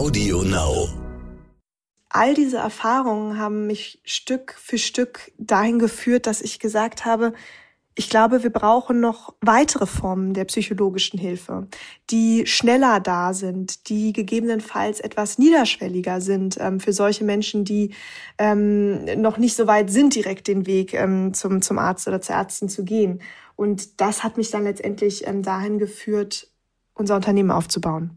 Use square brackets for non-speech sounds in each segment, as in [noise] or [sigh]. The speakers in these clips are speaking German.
Audio Now. All diese Erfahrungen haben mich Stück für Stück dahin geführt, dass ich gesagt habe, ich glaube, wir brauchen noch weitere Formen der psychologischen Hilfe, die schneller da sind, die gegebenenfalls etwas niederschwelliger sind ähm, für solche Menschen, die ähm, noch nicht so weit sind, direkt den Weg ähm, zum, zum Arzt oder zur Ärztin zu gehen. Und das hat mich dann letztendlich ähm, dahin geführt, unser Unternehmen aufzubauen.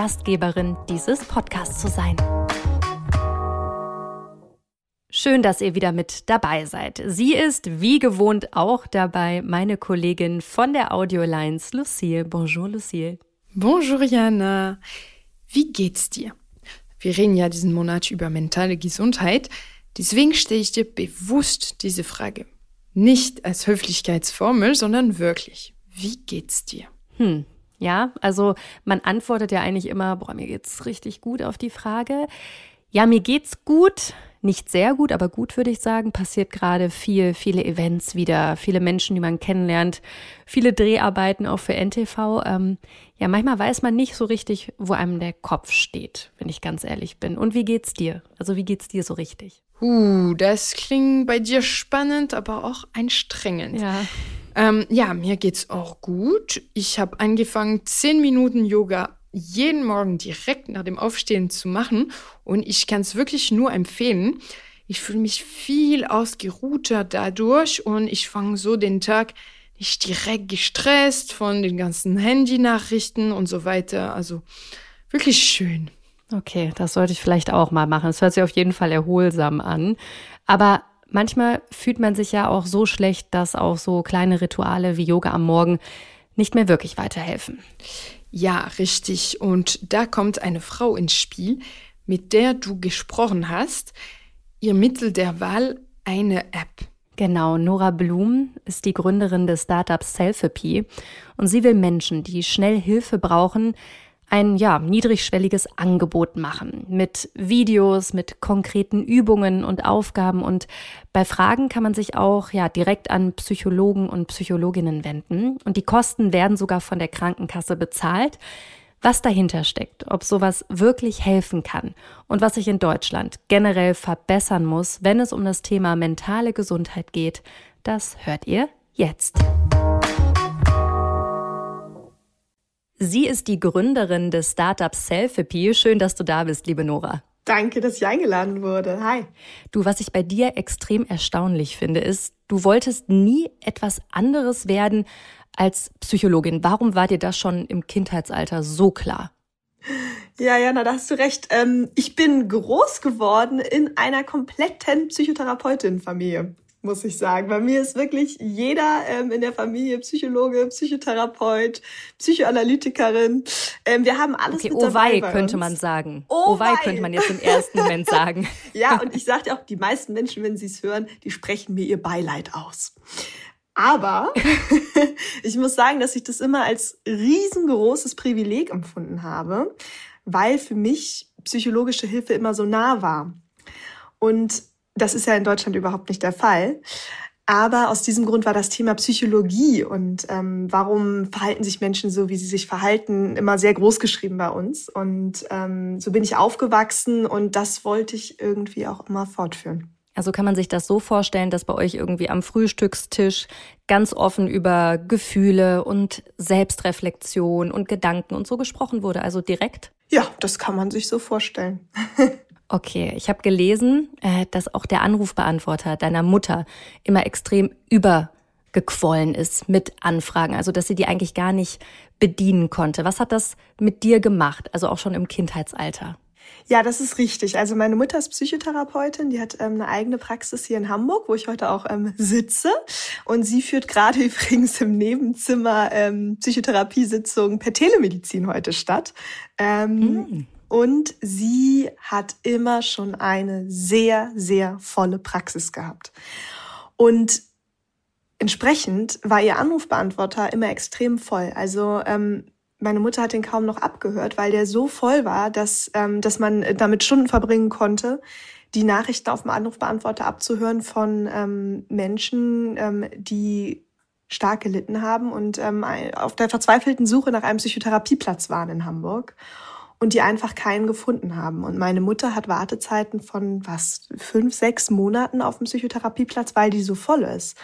Gastgeberin dieses Podcasts zu sein. Schön, dass ihr wieder mit dabei seid. Sie ist wie gewohnt auch dabei, meine Kollegin von der Audio Alliance, Lucille. Bonjour, Lucille. Bonjour, Jana. Wie geht's dir? Wir reden ja diesen Monat über mentale Gesundheit. Deswegen stelle ich dir bewusst diese Frage. Nicht als Höflichkeitsformel, sondern wirklich. Wie geht's dir? Hm. Ja, also man antwortet ja eigentlich immer, boah, mir geht's richtig gut auf die Frage. Ja, mir geht's gut, nicht sehr gut, aber gut würde ich sagen. Passiert gerade viel, viele Events wieder, viele Menschen, die man kennenlernt, viele Dreharbeiten auch für NTV. Ähm, ja, manchmal weiß man nicht so richtig, wo einem der Kopf steht, wenn ich ganz ehrlich bin. Und wie geht's dir? Also wie geht's dir so richtig? Uh, das klingt bei dir spannend, aber auch anstrengend. Ja. Ähm, ja, mir geht's auch gut. Ich habe angefangen, zehn Minuten Yoga jeden Morgen direkt nach dem Aufstehen zu machen und ich kann es wirklich nur empfehlen. Ich fühle mich viel ausgeruhter dadurch und ich fange so den Tag nicht direkt gestresst von den ganzen Handynachrichten und so weiter. Also wirklich schön. Okay, das sollte ich vielleicht auch mal machen. Es hört sich auf jeden Fall erholsam an. Aber manchmal fühlt man sich ja auch so schlecht, dass auch so kleine Rituale wie Yoga am Morgen nicht mehr wirklich weiterhelfen. Ja, richtig. Und da kommt eine Frau ins Spiel, mit der du gesprochen hast. Ihr Mittel der Wahl eine App. Genau, Nora Blum ist die Gründerin des Startups Selfie und sie will Menschen, die schnell Hilfe brauchen, ein ja, niedrigschwelliges Angebot machen mit Videos, mit konkreten Übungen und Aufgaben und bei Fragen kann man sich auch ja direkt an Psychologen und Psychologinnen wenden und die Kosten werden sogar von der Krankenkasse bezahlt. Was dahinter steckt, ob sowas wirklich helfen kann und was sich in Deutschland generell verbessern muss, wenn es um das Thema mentale Gesundheit geht, das hört ihr jetzt. Sie ist die Gründerin des Startups Selfie. Schön, dass du da bist, liebe Nora. Danke, dass ich eingeladen wurde. Hi. Du, was ich bei dir extrem erstaunlich finde, ist, du wolltest nie etwas anderes werden als Psychologin. Warum war dir das schon im Kindheitsalter so klar? Ja, Jana, da hast du recht. Ähm, ich bin groß geworden in einer kompletten Psychotherapeutin-Familie muss ich sagen. Bei mir ist wirklich jeder ähm, in der Familie Psychologe, Psychotherapeut, Psychoanalytikerin. Ähm, wir haben alles okay, mit dabei oh wei, könnte man sagen. Oh, oh wei, könnte man jetzt im ersten Moment [laughs] sagen. ja, und ich sagte auch, die meisten Menschen, wenn sie es hören, die sprechen mir ihr Beileid aus. Aber [laughs] ich muss sagen, dass ich das immer als riesengroßes Privileg empfunden habe, weil für mich psychologische Hilfe immer so nah war. Und das ist ja in Deutschland überhaupt nicht der Fall. Aber aus diesem Grund war das Thema Psychologie und ähm, warum verhalten sich Menschen so, wie sie sich verhalten, immer sehr groß geschrieben bei uns. Und ähm, so bin ich aufgewachsen und das wollte ich irgendwie auch immer fortführen. Also kann man sich das so vorstellen, dass bei euch irgendwie am Frühstückstisch ganz offen über Gefühle und Selbstreflexion und Gedanken und so gesprochen wurde, also direkt? Ja, das kann man sich so vorstellen. [laughs] Okay, ich habe gelesen, äh, dass auch der Anrufbeantworter deiner Mutter immer extrem übergequollen ist mit Anfragen, also dass sie die eigentlich gar nicht bedienen konnte. Was hat das mit dir gemacht, also auch schon im Kindheitsalter? Ja, das ist richtig. Also meine Mutter ist Psychotherapeutin, die hat ähm, eine eigene Praxis hier in Hamburg, wo ich heute auch ähm, sitze. Und sie führt gerade [laughs] übrigens im Nebenzimmer ähm, Psychotherapiesitzungen per Telemedizin heute statt. Ähm, mhm. Und sie hat immer schon eine sehr, sehr volle Praxis gehabt. Und entsprechend war ihr Anrufbeantworter immer extrem voll. Also ähm, meine Mutter hat den kaum noch abgehört, weil der so voll war, dass, ähm, dass man damit Stunden verbringen konnte, die Nachrichten auf dem Anrufbeantworter abzuhören von ähm, Menschen, ähm, die stark gelitten haben und ähm, auf der verzweifelten Suche nach einem Psychotherapieplatz waren in Hamburg und die einfach keinen gefunden haben. Und meine Mutter hat Wartezeiten von was, fünf, sechs Monaten auf dem Psychotherapieplatz, weil die so voll ist.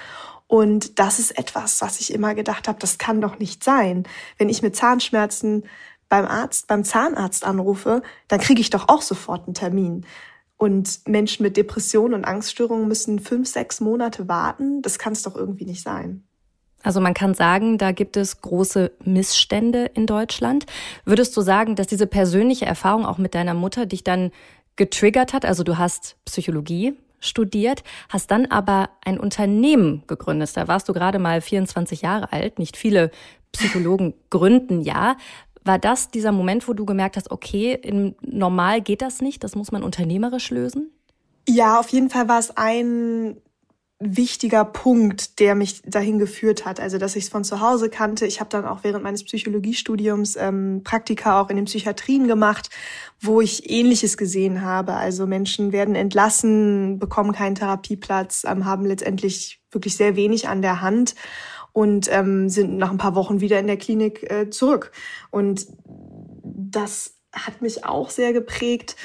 Und das ist etwas, was ich immer gedacht habe, das kann doch nicht sein. Wenn ich mit Zahnschmerzen beim Arzt, beim Zahnarzt anrufe, dann kriege ich doch auch sofort einen Termin. Und Menschen mit Depressionen und Angststörungen müssen fünf, sechs Monate warten. Das kann es doch irgendwie nicht sein. Also man kann sagen, da gibt es große Missstände in Deutschland. Würdest du sagen, dass diese persönliche Erfahrung auch mit deiner Mutter dich dann getriggert hat? Also du hast Psychologie studiert, hast dann aber ein Unternehmen gegründet. Da warst du gerade mal 24 Jahre alt. Nicht viele Psychologen [laughs] gründen ja. War das dieser Moment, wo du gemerkt hast, okay, im normal geht das nicht, das muss man unternehmerisch lösen? Ja, auf jeden Fall war es ein wichtiger Punkt, der mich dahin geführt hat. Also, dass ich es von zu Hause kannte. Ich habe dann auch während meines Psychologiestudiums ähm, Praktika auch in den Psychiatrien gemacht, wo ich Ähnliches gesehen habe. Also Menschen werden entlassen, bekommen keinen Therapieplatz, ähm, haben letztendlich wirklich sehr wenig an der Hand und ähm, sind nach ein paar Wochen wieder in der Klinik äh, zurück. Und das hat mich auch sehr geprägt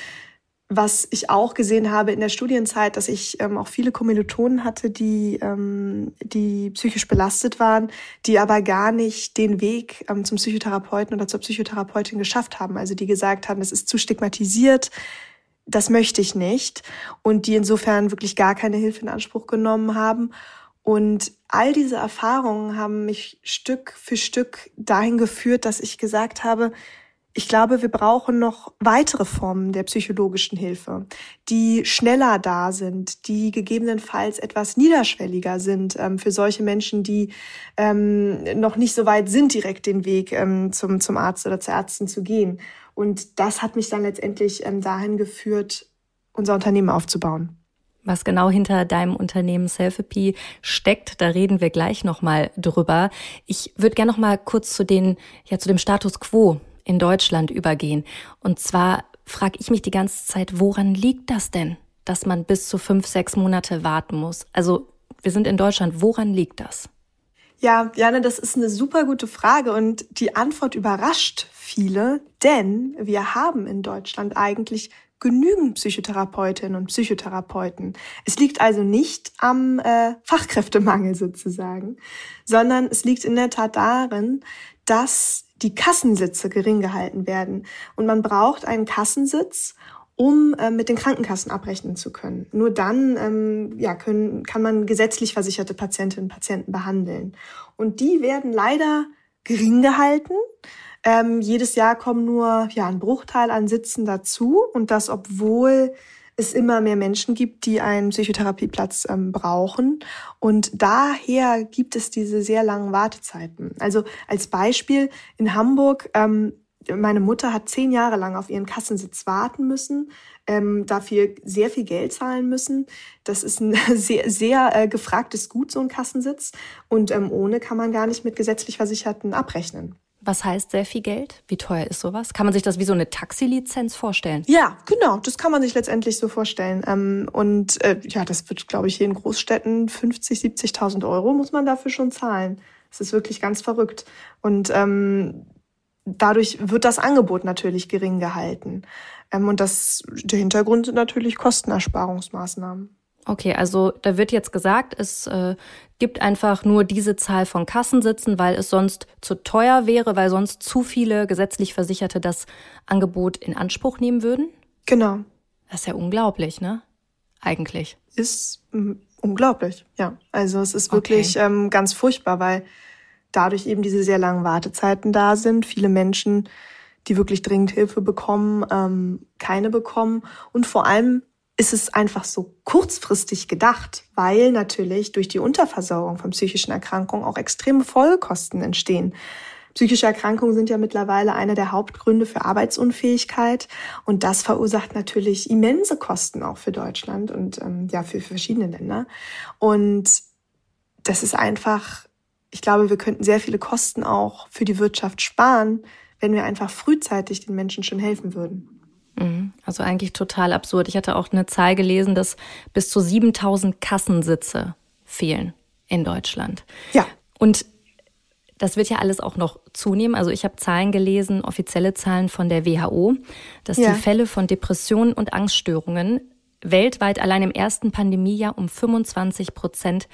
was ich auch gesehen habe in der Studienzeit, dass ich ähm, auch viele Kommilitonen hatte, die, ähm, die psychisch belastet waren, die aber gar nicht den Weg ähm, zum Psychotherapeuten oder zur Psychotherapeutin geschafft haben. Also die gesagt haben, es ist zu stigmatisiert, das möchte ich nicht. Und die insofern wirklich gar keine Hilfe in Anspruch genommen haben. Und all diese Erfahrungen haben mich Stück für Stück dahin geführt, dass ich gesagt habe, ich glaube, wir brauchen noch weitere Formen der psychologischen Hilfe, die schneller da sind, die gegebenenfalls etwas niederschwelliger sind ähm, für solche Menschen, die ähm, noch nicht so weit sind, direkt den Weg ähm, zum, zum Arzt oder zur Ärztin zu gehen. Und das hat mich dann letztendlich ähm, dahin geführt, unser Unternehmen aufzubauen. Was genau hinter deinem Unternehmen Selfie steckt, da reden wir gleich nochmal drüber. Ich würde gerne nochmal kurz zu den, ja, zu dem Status quo in Deutschland übergehen. Und zwar frage ich mich die ganze Zeit, woran liegt das denn, dass man bis zu fünf, sechs Monate warten muss? Also wir sind in Deutschland, woran liegt das? Ja, Jana, das ist eine super gute Frage und die Antwort überrascht viele, denn wir haben in Deutschland eigentlich genügend Psychotherapeutinnen und Psychotherapeuten. Es liegt also nicht am äh, Fachkräftemangel sozusagen, sondern es liegt in der Tat darin, dass die Kassensitze gering gehalten werden. Und man braucht einen Kassensitz, um äh, mit den Krankenkassen abrechnen zu können. Nur dann ähm, ja, können, kann man gesetzlich versicherte Patientinnen und Patienten behandeln. Und die werden leider gering gehalten. Ähm, jedes Jahr kommen nur ja, ein Bruchteil an Sitzen dazu und das, obwohl es immer mehr Menschen gibt, die einen Psychotherapieplatz ähm, brauchen. Und daher gibt es diese sehr langen Wartezeiten. Also als Beispiel in Hamburg, ähm, meine Mutter hat zehn Jahre lang auf ihren Kassensitz warten müssen, ähm, dafür sehr viel Geld zahlen müssen. Das ist ein [laughs] sehr, sehr äh, gefragtes Gut, so ein Kassensitz. Und ähm, ohne kann man gar nicht mit gesetzlich Versicherten abrechnen. Was heißt sehr viel Geld? Wie teuer ist sowas? Kann man sich das wie so eine Taxilizenz vorstellen? Ja, genau. Das kann man sich letztendlich so vorstellen. Ähm, und äh, ja, das wird, glaube ich, hier in Großstädten 50, 70.000 Euro muss man dafür schon zahlen. Das ist wirklich ganz verrückt. Und ähm, dadurch wird das Angebot natürlich gering gehalten. Ähm, und das, der Hintergrund sind natürlich Kostenersparungsmaßnahmen. Okay, also da wird jetzt gesagt, es äh, gibt einfach nur diese Zahl von Kassensitzen, weil es sonst zu teuer wäre, weil sonst zu viele gesetzlich Versicherte das Angebot in Anspruch nehmen würden? Genau. Das ist ja unglaublich, ne? Eigentlich. Ist mm, unglaublich, ja. Also es ist wirklich okay. ähm, ganz furchtbar, weil dadurch eben diese sehr langen Wartezeiten da sind. Viele Menschen die wirklich dringend Hilfe bekommen, ähm, keine bekommen. Und vor allem ist es einfach so kurzfristig gedacht, weil natürlich durch die Unterversorgung von psychischen Erkrankungen auch extreme Folgekosten entstehen. Psychische Erkrankungen sind ja mittlerweile einer der Hauptgründe für Arbeitsunfähigkeit und das verursacht natürlich immense Kosten auch für Deutschland und ähm, ja für verschiedene Länder. Und das ist einfach, ich glaube, wir könnten sehr viele Kosten auch für die Wirtschaft sparen, wenn wir einfach frühzeitig den Menschen schon helfen würden. Mhm. Also eigentlich total absurd. Ich hatte auch eine Zahl gelesen, dass bis zu 7000 Kassensitze fehlen in Deutschland. Ja. Und das wird ja alles auch noch zunehmen. Also ich habe Zahlen gelesen, offizielle Zahlen von der WHO, dass ja. die Fälle von Depressionen und Angststörungen weltweit allein im ersten Pandemiejahr um 25 Prozent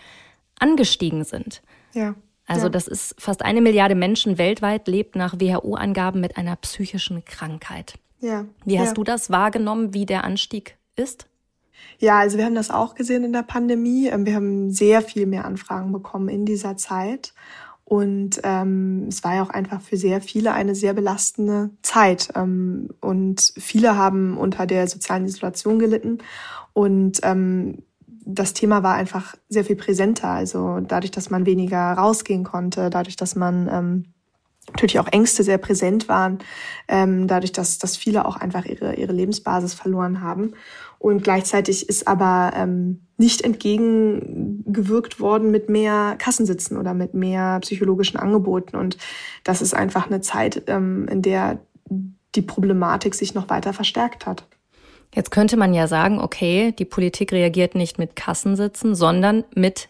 angestiegen sind. Ja. Also ja. das ist fast eine Milliarde Menschen weltweit lebt nach WHO-Angaben mit einer psychischen Krankheit. Ja. Wie hast ja. du das wahrgenommen, wie der Anstieg ist? Ja, also wir haben das auch gesehen in der Pandemie. Ähm, wir haben sehr viel mehr Anfragen bekommen in dieser Zeit. Und ähm, es war ja auch einfach für sehr viele eine sehr belastende Zeit. Ähm, und viele haben unter der sozialen Isolation gelitten. Und ähm, das Thema war einfach sehr viel präsenter. Also dadurch, dass man weniger rausgehen konnte, dadurch, dass man ähm, natürlich auch Ängste sehr präsent waren, ähm, dadurch, dass, dass viele auch einfach ihre, ihre Lebensbasis verloren haben. Und gleichzeitig ist aber ähm, nicht entgegengewirkt worden mit mehr Kassensitzen oder mit mehr psychologischen Angeboten. Und das ist einfach eine Zeit, ähm, in der die Problematik sich noch weiter verstärkt hat. Jetzt könnte man ja sagen, okay, die Politik reagiert nicht mit Kassensitzen, sondern mit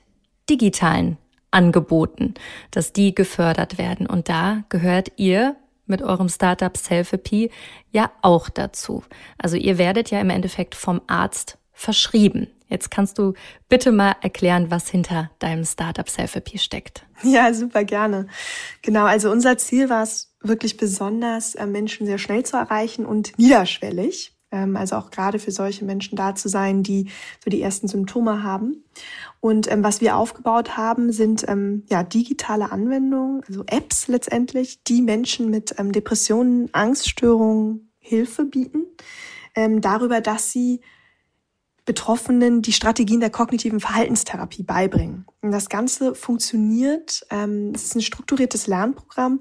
digitalen Angeboten, dass die gefördert werden. Und da gehört ihr mit eurem Startup Selfie ja auch dazu. Also ihr werdet ja im Endeffekt vom Arzt verschrieben. Jetzt kannst du bitte mal erklären, was hinter deinem Startup Selfie steckt. Ja, super gerne. Genau, also unser Ziel war es wirklich besonders, äh, Menschen sehr schnell zu erreichen und niederschwellig. Ähm, also auch gerade für solche Menschen da zu sein, die so die ersten Symptome haben. Und ähm, was wir aufgebaut haben, sind ähm, ja digitale Anwendungen, also Apps letztendlich, die Menschen mit ähm, Depressionen, Angststörungen Hilfe bieten, ähm, darüber, dass sie Betroffenen die Strategien der kognitiven Verhaltenstherapie beibringen. Und das Ganze funktioniert. Ähm, es ist ein strukturiertes Lernprogramm,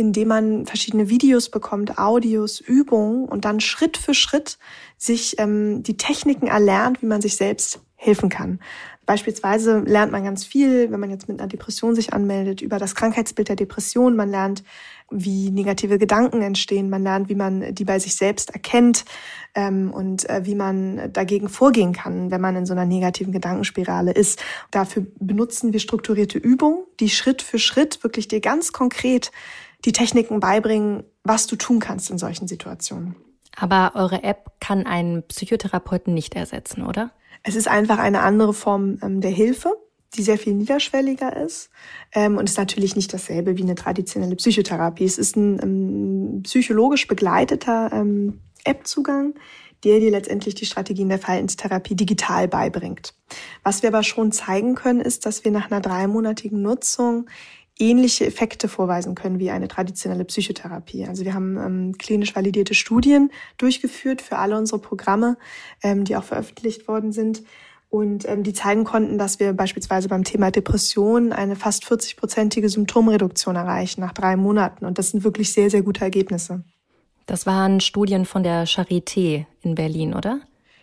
indem man verschiedene Videos bekommt, Audios, Übungen und dann Schritt für Schritt sich ähm, die Techniken erlernt, wie man sich selbst helfen kann. Beispielsweise lernt man ganz viel, wenn man jetzt mit einer Depression sich anmeldet, über das Krankheitsbild der Depression. Man lernt, wie negative Gedanken entstehen. Man lernt, wie man die bei sich selbst erkennt ähm, und äh, wie man dagegen vorgehen kann, wenn man in so einer negativen Gedankenspirale ist. Dafür benutzen wir strukturierte Übungen, die Schritt für Schritt wirklich dir ganz konkret die Techniken beibringen, was du tun kannst in solchen Situationen. Aber eure App kann einen Psychotherapeuten nicht ersetzen, oder? Es ist einfach eine andere Form ähm, der Hilfe, die sehr viel niederschwelliger ist ähm, und ist natürlich nicht dasselbe wie eine traditionelle Psychotherapie. Es ist ein ähm, psychologisch begleiteter App-Zugang, der dir letztendlich die Strategien der Verhaltenstherapie digital beibringt. Was wir aber schon zeigen können, ist, dass wir nach einer dreimonatigen Nutzung ähnliche Effekte vorweisen können wie eine traditionelle Psychotherapie. Also wir haben ähm, klinisch validierte Studien durchgeführt für alle unsere Programme, ähm, die auch veröffentlicht worden sind. Und ähm, die zeigen konnten, dass wir beispielsweise beim Thema Depression eine fast 40-prozentige Symptomreduktion erreichen nach drei Monaten. Und das sind wirklich sehr, sehr gute Ergebnisse. Das waren Studien von der Charité in Berlin, oder?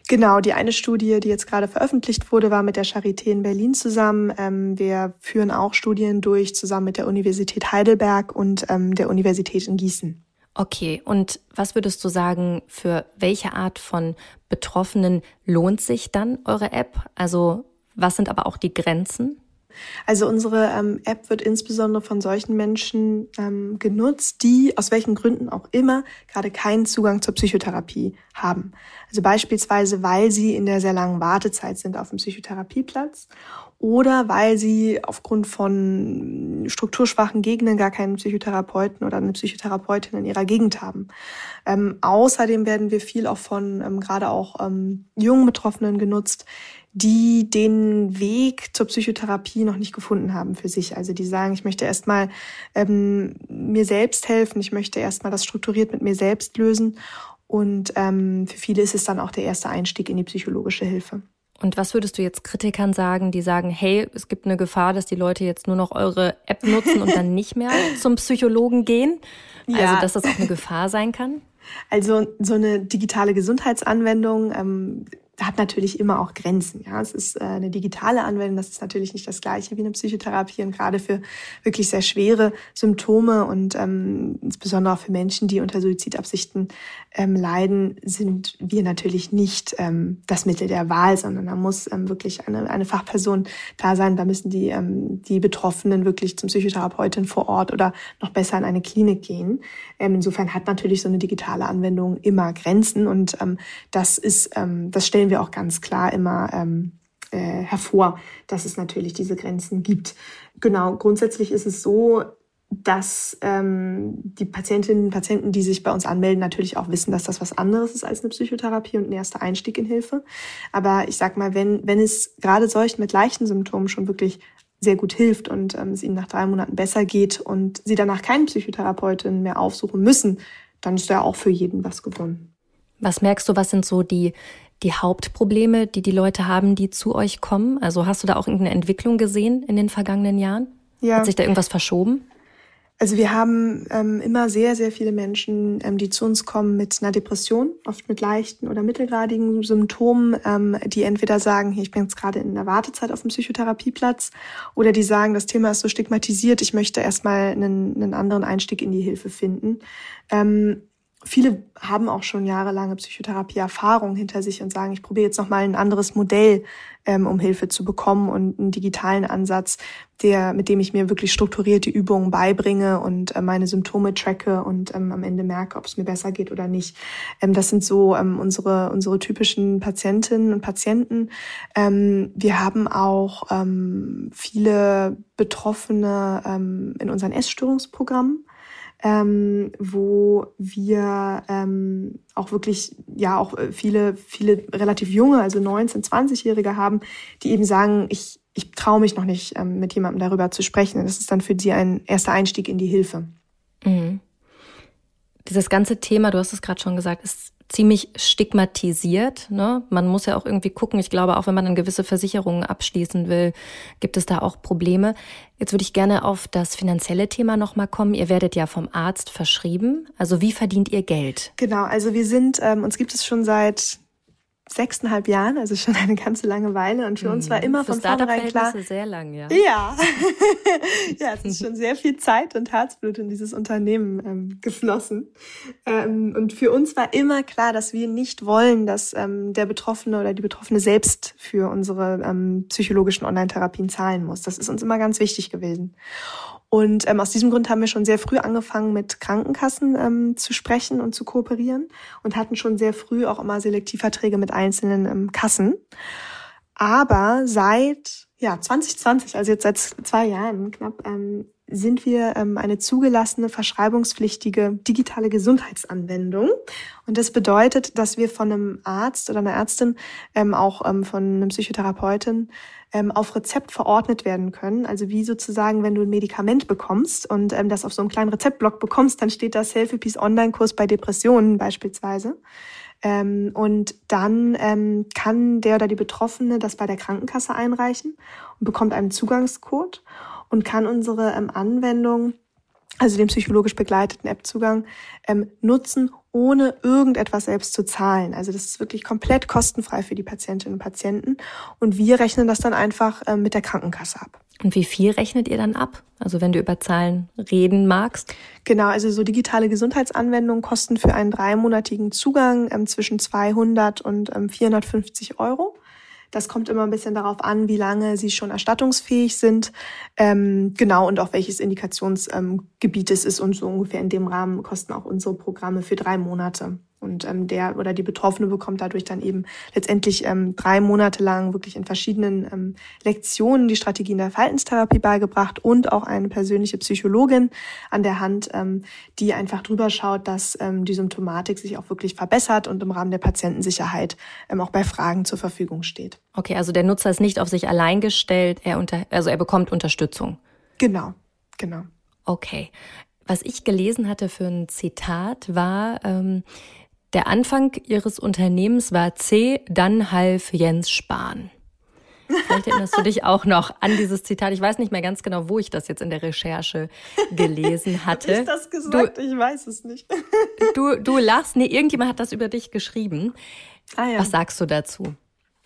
Genau, die eine Studie, die jetzt gerade veröffentlicht wurde, war mit der Charité in Berlin zusammen. Ähm, wir führen auch Studien durch zusammen mit der Universität Heidelberg und ähm, der Universität in Gießen. Okay, und was würdest du sagen, für welche Art von Betroffenen lohnt sich dann eure App? Also was sind aber auch die Grenzen? Also unsere ähm, App wird insbesondere von solchen Menschen ähm, genutzt, die aus welchen Gründen auch immer gerade keinen Zugang zur Psychotherapie haben. Also beispielsweise, weil sie in der sehr langen Wartezeit sind auf dem Psychotherapieplatz oder weil sie aufgrund von strukturschwachen Gegenden gar keinen Psychotherapeuten oder eine Psychotherapeutin in ihrer Gegend haben. Ähm, außerdem werden wir viel auch von ähm, gerade auch ähm, jungen Betroffenen genutzt, die den Weg zur Psychotherapie noch nicht gefunden haben für sich. Also die sagen, ich möchte erstmal ähm, mir selbst helfen, ich möchte erstmal das strukturiert mit mir selbst lösen. Und ähm, für viele ist es dann auch der erste Einstieg in die psychologische Hilfe. Und was würdest du jetzt Kritikern sagen, die sagen, hey, es gibt eine Gefahr, dass die Leute jetzt nur noch eure App nutzen und dann nicht mehr [laughs] zum Psychologen gehen? Also, ja. Also, dass das auch eine Gefahr sein kann? Also, so eine digitale Gesundheitsanwendung ähm, hat natürlich immer auch Grenzen. Ja, es ist äh, eine digitale Anwendung, das ist natürlich nicht das gleiche wie eine Psychotherapie und gerade für wirklich sehr schwere Symptome und ähm, insbesondere auch für Menschen, die unter Suizidabsichten ähm, leiden, sind wir natürlich nicht ähm, das Mittel der Wahl, sondern da muss ähm, wirklich eine, eine Fachperson da sein. Da müssen die ähm, die Betroffenen wirklich zum Psychotherapeuten vor Ort oder noch besser in eine Klinik gehen. Ähm, insofern hat natürlich so eine digitale Anwendung immer Grenzen und ähm, das ist ähm, das stellen stellen wir auch ganz klar immer ähm, äh, hervor, dass es natürlich diese Grenzen gibt. Genau, grundsätzlich ist es so, dass ähm, die Patientinnen und Patienten, die sich bei uns anmelden, natürlich auch wissen, dass das was anderes ist als eine Psychotherapie und ein erster Einstieg in Hilfe. Aber ich sag mal, wenn, wenn es gerade solchen mit leichten Symptomen schon wirklich sehr gut hilft und ähm, es ihnen nach drei Monaten besser geht und sie danach keinen Psychotherapeuten mehr aufsuchen müssen, dann ist da auch für jeden was gewonnen. Was merkst du, was sind so die die Hauptprobleme, die die Leute haben, die zu euch kommen? Also hast du da auch irgendeine Entwicklung gesehen in den vergangenen Jahren? Ja. Hat sich da irgendwas verschoben? Also wir haben ähm, immer sehr, sehr viele Menschen, ähm, die zu uns kommen mit einer Depression, oft mit leichten oder mittelgradigen Symptomen, ähm, die entweder sagen, hier, ich bin jetzt gerade in der Wartezeit auf dem Psychotherapieplatz, oder die sagen, das Thema ist so stigmatisiert, ich möchte erstmal einen, einen anderen Einstieg in die Hilfe finden. Ähm, viele haben auch schon jahrelange Psychotherapie-Erfahrung hinter sich und sagen, ich probiere jetzt noch mal ein anderes Modell, ähm, um Hilfe zu bekommen und einen digitalen Ansatz, der, mit dem ich mir wirklich strukturierte Übungen beibringe und äh, meine Symptome tracke und ähm, am Ende merke, ob es mir besser geht oder nicht. Ähm, das sind so ähm, unsere, unsere typischen Patientinnen und Patienten. Ähm, wir haben auch ähm, viele Betroffene ähm, in unseren Essstörungsprogrammen ähm, wo wir ähm, auch wirklich ja auch viele viele relativ junge, also 19, 20-Jährige haben, die eben sagen, ich ich traue mich noch nicht ähm, mit jemandem darüber zu sprechen. Das ist dann für sie ein erster Einstieg in die Hilfe. Mhm. Dieses ganze Thema, du hast es gerade schon gesagt, ist ziemlich stigmatisiert. Ne? Man muss ja auch irgendwie gucken. Ich glaube, auch wenn man dann gewisse Versicherungen abschließen will, gibt es da auch Probleme. Jetzt würde ich gerne auf das finanzielle Thema nochmal kommen. Ihr werdet ja vom Arzt verschrieben. Also wie verdient ihr Geld? Genau, also wir sind, ähm, uns gibt es schon seit sechseinhalb Jahren, also schon eine ganze lange Weile. Und für uns war mhm. immer von vornherein klar. sehr lang, ja. Ja. [laughs] [laughs] ja, es ist schon sehr viel Zeit und Herzblut in dieses Unternehmen ähm, geflossen. Ähm, und für uns war immer klar, dass wir nicht wollen, dass ähm, der Betroffene oder die Betroffene selbst für unsere ähm, psychologischen Online-Therapien zahlen muss. Das ist uns immer ganz wichtig gewesen. Und ähm, aus diesem Grund haben wir schon sehr früh angefangen, mit Krankenkassen ähm, zu sprechen und zu kooperieren und hatten schon sehr früh auch immer Selektivverträge mit einzelnen ähm, Kassen. Aber seit ja 2020, also jetzt seit zwei Jahren knapp, ähm, sind wir ähm, eine zugelassene, verschreibungspflichtige digitale Gesundheitsanwendung. Und das bedeutet, dass wir von einem Arzt oder einer Ärztin, ähm, auch ähm, von einem Psychotherapeuten, ähm, auf Rezept verordnet werden können. Also wie sozusagen, wenn du ein Medikament bekommst und ähm, das auf so einem kleinen Rezeptblock bekommst, dann steht da Selfie-Peace Online-Kurs bei Depressionen beispielsweise. Ähm, und dann ähm, kann der oder die Betroffene das bei der Krankenkasse einreichen und bekommt einen Zugangscode und kann unsere ähm, Anwendung also den psychologisch begleiteten App-Zugang, ähm, nutzen, ohne irgendetwas selbst zu zahlen. Also das ist wirklich komplett kostenfrei für die Patientinnen und Patienten. Und wir rechnen das dann einfach ähm, mit der Krankenkasse ab. Und wie viel rechnet ihr dann ab? Also wenn du über Zahlen reden magst? Genau, also so digitale Gesundheitsanwendungen kosten für einen dreimonatigen Zugang ähm, zwischen 200 und ähm, 450 Euro. Das kommt immer ein bisschen darauf an, wie lange sie schon erstattungsfähig sind. Ähm, genau, und auch welches Indikationsgebiet ähm, es ist. Und so ungefähr in dem Rahmen kosten auch unsere Programme für drei Monate. Und ähm, der oder die Betroffene bekommt dadurch dann eben letztendlich ähm, drei Monate lang wirklich in verschiedenen ähm, Lektionen die Strategien der Verhaltenstherapie beigebracht und auch eine persönliche Psychologin an der Hand, ähm, die einfach drüber schaut, dass ähm, die Symptomatik sich auch wirklich verbessert und im Rahmen der Patientensicherheit ähm, auch bei Fragen zur Verfügung steht. Okay, also der Nutzer ist nicht auf sich allein gestellt, er unter, also er bekommt Unterstützung. Genau, genau. Okay. Was ich gelesen hatte für ein Zitat war, ähm, der Anfang ihres Unternehmens war C, dann half Jens Spahn. Vielleicht erinnerst du dich auch noch an dieses Zitat. Ich weiß nicht mehr ganz genau, wo ich das jetzt in der Recherche gelesen hatte. [laughs] Hab ich das gesagt? Du, ich weiß es nicht. [laughs] Du, du lachst. Nee, irgendjemand hat das über dich geschrieben. Ah, ja. Was sagst du dazu?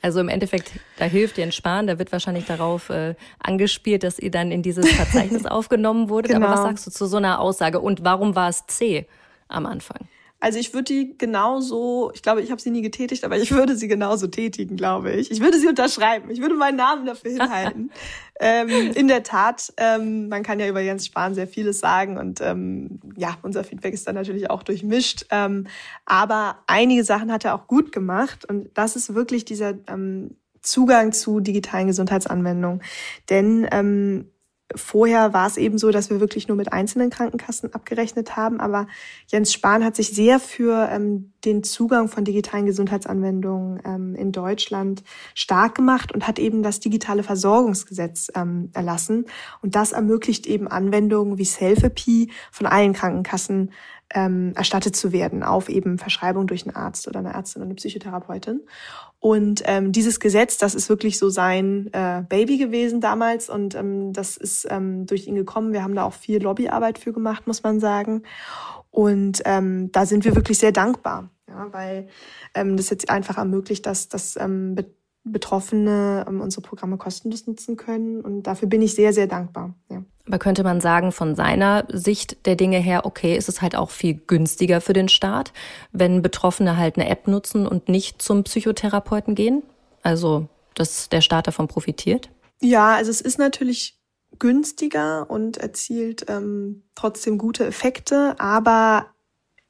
Also im Endeffekt, da hilft Jens Spahn, da wird wahrscheinlich darauf äh, angespielt, dass ihr dann in dieses Verzeichnis [laughs] aufgenommen wurdet. Genau. Aber was genau. sagst du zu so einer Aussage und warum war es C am Anfang? Also ich würde die genauso, ich glaube, ich habe sie nie getätigt, aber ich würde sie genauso tätigen, glaube ich. Ich würde sie unterschreiben. Ich würde meinen Namen dafür [laughs] hinhalten. ähm, in der Tat, ähm, man kann ja über Jens Spahn sehr vieles sagen und ähm, ja, unser Feedback ist dann natürlich auch durchmischt. Ähm, aber einige Sachen hat er auch gut gemacht und das ist wirklich dieser ähm, Zugang zu digitalen Gesundheitsanwendungen. Denn ähm, Vorher war es eben so, dass wir wirklich nur mit einzelnen Krankenkassen abgerechnet haben, aber Jens Spahn hat sich sehr für ähm, den Zugang von digitalen Gesundheitsanwendungen ähm, in Deutschland stark gemacht und hat eben das digitale Versorgungsgesetz ähm, erlassen. Und das ermöglicht eben Anwendungen wie Selfie von allen Krankenkassen ähm, erstattet zu werden auf eben Verschreibung durch einen Arzt oder eine Ärztin oder eine Psychotherapeutin. Und ähm, dieses Gesetz, das ist wirklich so sein äh, Baby gewesen damals und ähm, das ist ähm, durch ihn gekommen. Wir haben da auch viel Lobbyarbeit für gemacht, muss man sagen. Und ähm, da sind wir wirklich sehr dankbar, ja, weil ähm, das jetzt einfach ermöglicht, dass, dass ähm, Betroffene ähm, unsere Programme kostenlos nutzen können. Und dafür bin ich sehr, sehr dankbar. Ja. Aber könnte man sagen, von seiner Sicht der Dinge her, okay, ist es halt auch viel günstiger für den Staat, wenn Betroffene halt eine App nutzen und nicht zum Psychotherapeuten gehen? Also, dass der Staat davon profitiert? Ja, also es ist natürlich günstiger und erzielt ähm, trotzdem gute Effekte, aber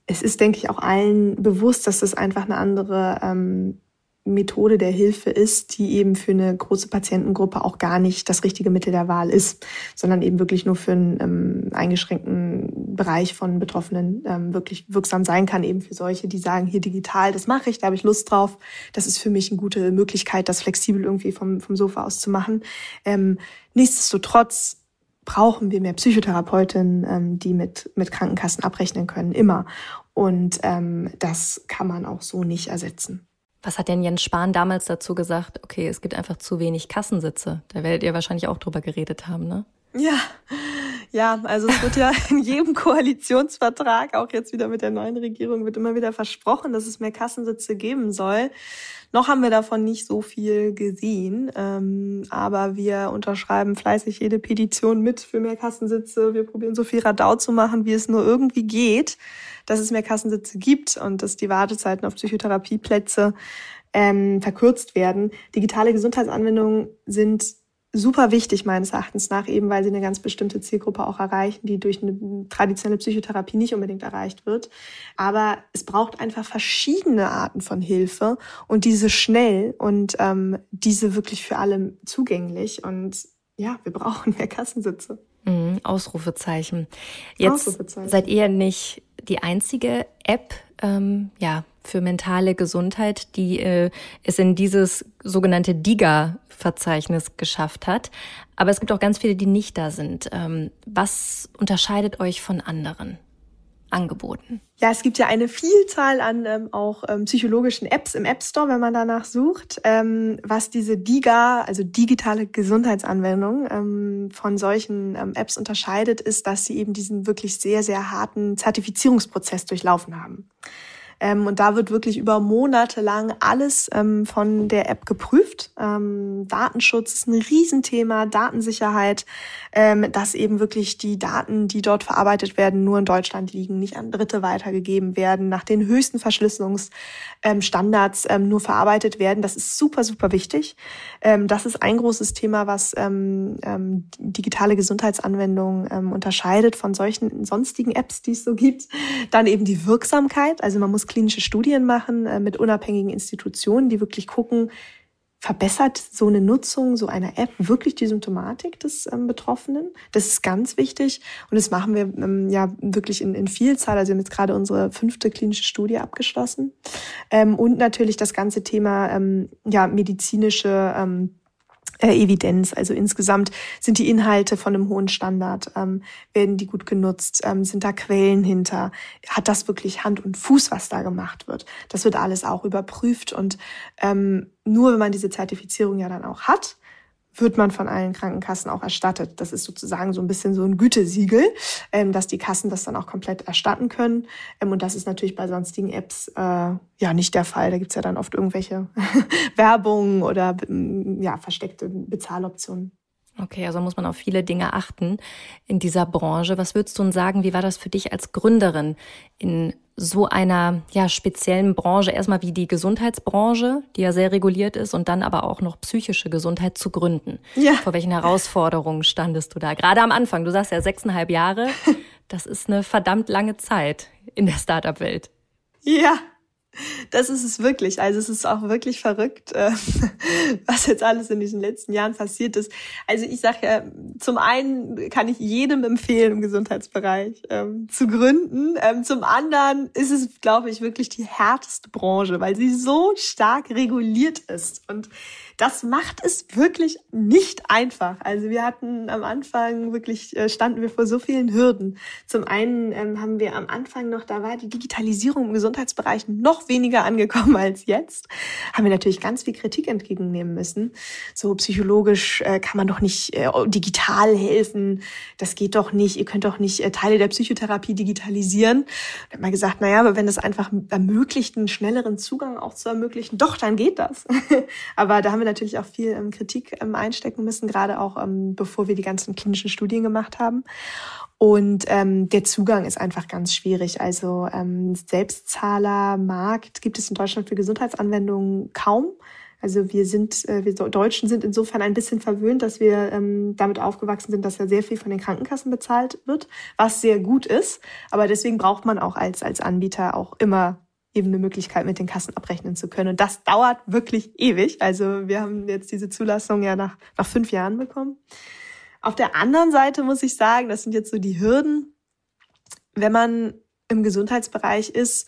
es ist, denke ich, auch allen bewusst, dass das einfach eine andere ähm, Methode der Hilfe ist, die eben für eine große Patientengruppe auch gar nicht das richtige Mittel der Wahl ist, sondern eben wirklich nur für einen ähm, eingeschränkten Bereich von Betroffenen ähm, wirklich wirksam sein kann, eben für solche, die sagen, hier digital, das mache ich, da habe ich Lust drauf, das ist für mich eine gute Möglichkeit, das flexibel irgendwie vom, vom Sofa aus zu machen. Ähm, nichtsdestotrotz brauchen wir mehr Psychotherapeutinnen, ähm, die mit, mit Krankenkassen abrechnen können, immer. Und ähm, das kann man auch so nicht ersetzen. Was hat denn Jens Spahn damals dazu gesagt? Okay, es gibt einfach zu wenig Kassensitze. Da werdet ihr wahrscheinlich auch drüber geredet haben, ne? Ja, ja, also es wird ja [laughs] in jedem Koalitionsvertrag, auch jetzt wieder mit der neuen Regierung, wird immer wieder versprochen, dass es mehr Kassensitze geben soll. Noch haben wir davon nicht so viel gesehen, ähm, aber wir unterschreiben fleißig jede Petition mit für mehr Kassensitze. Wir probieren so viel Radau zu machen, wie es nur irgendwie geht dass es mehr Kassensitze gibt und dass die Wartezeiten auf Psychotherapieplätze ähm, verkürzt werden. Digitale Gesundheitsanwendungen sind super wichtig meines Erachtens nach, eben weil sie eine ganz bestimmte Zielgruppe auch erreichen, die durch eine traditionelle Psychotherapie nicht unbedingt erreicht wird. Aber es braucht einfach verschiedene Arten von Hilfe und diese schnell und ähm, diese wirklich für alle zugänglich. Und ja, wir brauchen mehr Kassensitze. Mhm, Ausrufezeichen. Jetzt Ausrufezeichen. seid ihr nicht die einzige App ähm, ja, für mentale Gesundheit, die äh, es in dieses sogenannte DIGA-Verzeichnis geschafft hat. Aber es gibt auch ganz viele, die nicht da sind. Ähm, was unterscheidet euch von anderen? angeboten? Ja, es gibt ja eine Vielzahl an ähm, auch ähm, psychologischen Apps im App Store, wenn man danach sucht, ähm, was diese DIGA, also digitale Gesundheitsanwendung, ähm, von solchen ähm, Apps unterscheidet, ist, dass sie eben diesen wirklich sehr, sehr harten Zertifizierungsprozess durchlaufen haben. Ähm, und da wird wirklich über Monate lang alles ähm, von der App geprüft. Ähm, Datenschutz ist ein Riesenthema, Datensicherheit, ähm, dass eben wirklich die Daten, die dort verarbeitet werden, nur in Deutschland liegen, nicht an Dritte weitergegeben werden, nach den höchsten Verschlüsselungsstandards ähm, nur verarbeitet werden. Das ist super, super wichtig. Ähm, das ist ein großes Thema, was digitale Gesundheitsanwendungen unterscheidet von solchen sonstigen Apps, die es so gibt. Dann eben die Wirksamkeit. Also man muss klinische Studien machen äh, mit unabhängigen Institutionen, die wirklich gucken, verbessert so eine Nutzung so einer App wirklich die Symptomatik des ähm, Betroffenen? Das ist ganz wichtig und das machen wir ähm, ja wirklich in, in Vielzahl. Also wir haben jetzt gerade unsere fünfte klinische Studie abgeschlossen ähm, und natürlich das ganze Thema ähm, ja medizinische ähm, äh, Evidenz. Also insgesamt sind die Inhalte von einem hohen Standard, ähm, werden die gut genutzt, ähm, sind da Quellen hinter, hat das wirklich Hand und Fuß, was da gemacht wird. Das wird alles auch überprüft und ähm, nur wenn man diese Zertifizierung ja dann auch hat, wird man von allen Krankenkassen auch erstattet. Das ist sozusagen so ein bisschen so ein Gütesiegel, ähm, dass die Kassen das dann auch komplett erstatten können. Ähm, und das ist natürlich bei sonstigen Apps äh, ja nicht der Fall. Da gibt's ja dann oft irgendwelche [laughs] Werbung oder ähm, ja, versteckte Bezahloptionen. Okay, also muss man auf viele Dinge achten in dieser Branche. Was würdest du uns sagen, wie war das für dich als Gründerin in so einer ja, speziellen Branche, erstmal wie die Gesundheitsbranche, die ja sehr reguliert ist, und dann aber auch noch psychische Gesundheit zu gründen? Ja. Vor welchen Herausforderungen standest du da? Gerade am Anfang, du sagst ja sechseinhalb Jahre, [laughs] das ist eine verdammt lange Zeit in der Startup-Welt. Ja, das ist es wirklich. Also es ist auch wirklich verrückt, äh, was jetzt alles in diesen letzten Jahren passiert ist. Also ich sage ja, zum einen kann ich jedem empfehlen, im Gesundheitsbereich ähm, zu gründen. Ähm, zum anderen ist es, glaube ich, wirklich die härteste Branche, weil sie so stark reguliert ist. Und das macht es wirklich nicht einfach. Also wir hatten am Anfang wirklich, äh, standen wir vor so vielen Hürden. Zum einen ähm, haben wir am Anfang noch, da war die Digitalisierung im Gesundheitsbereich noch weniger angekommen [laughs] als jetzt, haben wir natürlich ganz viel Kritik entgegennehmen müssen. So psychologisch äh, kann man doch nicht äh, digital helfen. Das geht doch nicht. Ihr könnt doch nicht äh, Teile der Psychotherapie digitalisieren. Da hat man gesagt, naja, aber wenn das einfach ermöglicht, einen schnelleren Zugang auch zu ermöglichen, doch, dann geht das. [laughs] aber da haben wir natürlich auch viel ähm, Kritik ähm, einstecken müssen, gerade auch ähm, bevor wir die ganzen klinischen Studien gemacht haben. Und ähm, der Zugang ist einfach ganz schwierig. Also ähm, Selbstzahlermarkt gibt es in Deutschland für Gesundheitsanwendungen kaum. Also wir sind, äh, wir Deutschen sind insofern ein bisschen verwöhnt, dass wir ähm, damit aufgewachsen sind, dass ja sehr viel von den Krankenkassen bezahlt wird, was sehr gut ist. Aber deswegen braucht man auch als, als Anbieter auch immer eben eine Möglichkeit, mit den Kassen abrechnen zu können. Und das dauert wirklich ewig. Also wir haben jetzt diese Zulassung ja nach, nach fünf Jahren bekommen. Auf der anderen Seite muss ich sagen, das sind jetzt so die Hürden, wenn man im Gesundheitsbereich ist,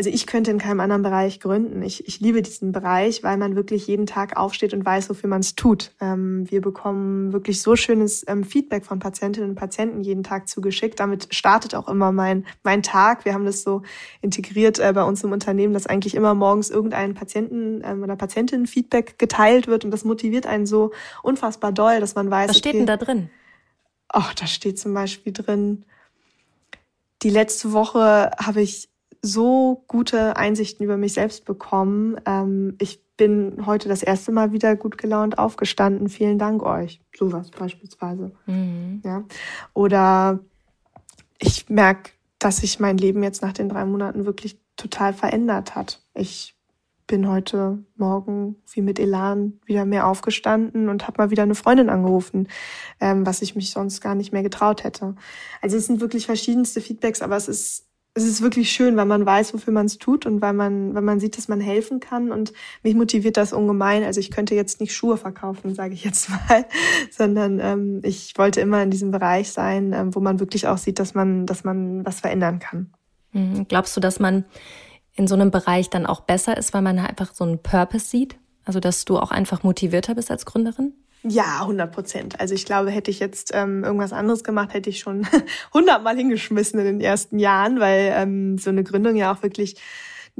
also ich könnte in keinem anderen Bereich gründen. Ich, ich liebe diesen Bereich, weil man wirklich jeden Tag aufsteht und weiß, wofür man es tut. Ähm, wir bekommen wirklich so schönes ähm, Feedback von Patientinnen und Patienten jeden Tag zugeschickt. Damit startet auch immer mein, mein Tag. Wir haben das so integriert äh, bei uns im Unternehmen, dass eigentlich immer morgens irgendein Patienten ähm, oder Patientin Feedback geteilt wird und das motiviert einen so unfassbar doll, dass man weiß. Was steht okay, denn da drin? Ach, da steht zum Beispiel drin, die letzte Woche habe ich so gute Einsichten über mich selbst bekommen. Ähm, ich bin heute das erste Mal wieder gut gelaunt aufgestanden. Vielen Dank euch. Sowas beispielsweise. Mhm. Ja. Oder ich merke, dass sich mein Leben jetzt nach den drei Monaten wirklich total verändert hat. Ich bin heute Morgen wie mit Elan wieder mehr aufgestanden und habe mal wieder eine Freundin angerufen, ähm, was ich mich sonst gar nicht mehr getraut hätte. Also es sind wirklich verschiedenste Feedbacks, aber es ist es ist wirklich schön, weil man weiß, wofür man es tut und weil man, weil man sieht, dass man helfen kann. Und mich motiviert das ungemein. Also ich könnte jetzt nicht Schuhe verkaufen, sage ich jetzt [laughs] mal, sondern ähm, ich wollte immer in diesem Bereich sein, ähm, wo man wirklich auch sieht, dass man, dass man was verändern kann. Mhm. Glaubst du, dass man in so einem Bereich dann auch besser ist, weil man einfach so einen Purpose sieht? Also dass du auch einfach motivierter bist als Gründerin? Ja, 100 Prozent. Also ich glaube, hätte ich jetzt ähm, irgendwas anderes gemacht, hätte ich schon [laughs] hundertmal hingeschmissen in den ersten Jahren, weil ähm, so eine Gründung ja auch wirklich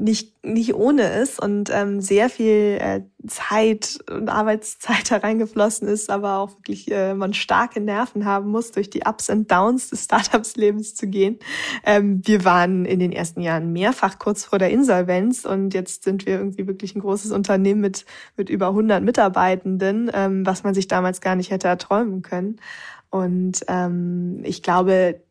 nicht, nicht ohne ist und ähm, sehr viel äh, Zeit und Arbeitszeit [laughs] da reingeflossen ist, aber auch wirklich äh, man starke Nerven haben muss, durch die Ups und Downs des Startups-Lebens [laughs] zu gehen. Ähm, wir waren in den ersten Jahren mehrfach kurz vor der Insolvenz und jetzt sind wir irgendwie wirklich ein großes Unternehmen mit, mit über 100 Mitarbeitenden, ähm, was man sich damals gar nicht hätte erträumen können. Und ähm, ich glaube,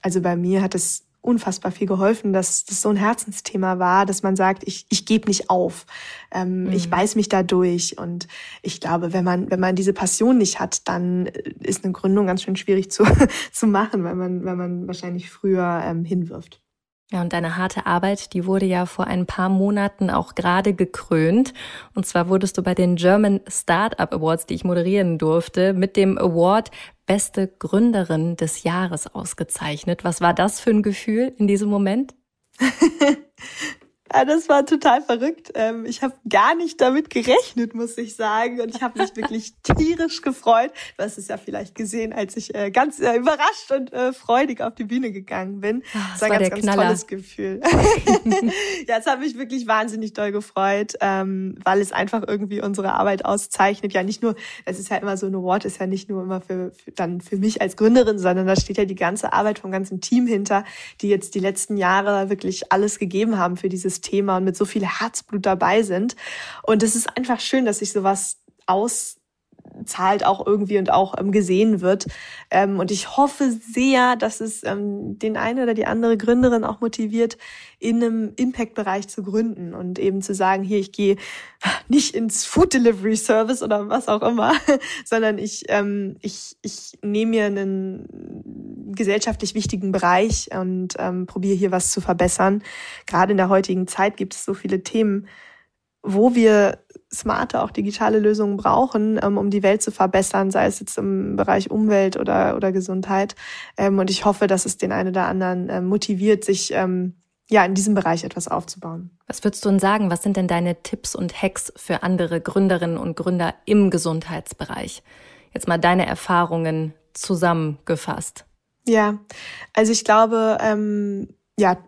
also bei mir hat es unfassbar viel geholfen, dass das so ein Herzensthema war, dass man sagt, ich, ich gebe nicht auf, ähm, mhm. ich beiß mich da durch. Und ich glaube, wenn man, wenn man diese Passion nicht hat, dann ist eine Gründung ganz schön schwierig zu, [laughs] zu machen, weil man, weil man wahrscheinlich früher ähm, hinwirft. Ja, und deine harte Arbeit, die wurde ja vor ein paar Monaten auch gerade gekrönt. Und zwar wurdest du bei den German Startup Awards, die ich moderieren durfte, mit dem Award Beste Gründerin des Jahres ausgezeichnet. Was war das für ein Gefühl in diesem Moment? [laughs] Ja, das war total verrückt. Ähm, ich habe gar nicht damit gerechnet, muss ich sagen. Und ich habe mich wirklich [laughs] tierisch gefreut. Du hast es ja vielleicht gesehen, als ich äh, ganz äh, überrascht und äh, freudig auf die Bühne gegangen bin. Ah, das, das war, ein ganz, ganz tolles Gefühl. [laughs] ja, es hat mich wirklich wahnsinnig doll gefreut, ähm, weil es einfach irgendwie unsere Arbeit auszeichnet. Ja, nicht nur, es ist ja immer so ein Award, ist ja nicht nur immer für, für dann für mich als Gründerin, sondern da steht ja die ganze Arbeit vom ganzen Team hinter, die jetzt die letzten Jahre wirklich alles gegeben haben für dieses Thema und mit so viel Herzblut dabei sind. Und es ist einfach schön, dass sich sowas auszahlt auch irgendwie und auch ähm, gesehen wird. Ähm, und ich hoffe sehr, dass es ähm, den einen oder die andere Gründerin auch motiviert, in einem Impact-Bereich zu gründen und eben zu sagen, hier, ich gehe nicht ins Food Delivery Service oder was auch immer, [laughs] sondern ich, ähm, ich, ich nehme mir einen gesellschaftlich wichtigen Bereich und ähm, probiere hier was zu verbessern. Gerade in der heutigen Zeit gibt es so viele Themen, wo wir smarte, auch digitale Lösungen brauchen, ähm, um die Welt zu verbessern, sei es jetzt im Bereich Umwelt oder, oder Gesundheit. Ähm, und ich hoffe, dass es den einen oder anderen äh, motiviert, sich ähm, ja, in diesem Bereich etwas aufzubauen. Was würdest du denn sagen? Was sind denn deine Tipps und Hacks für andere Gründerinnen und Gründer im Gesundheitsbereich? Jetzt mal deine Erfahrungen zusammengefasst. Ja, also ich glaube, ähm, ja,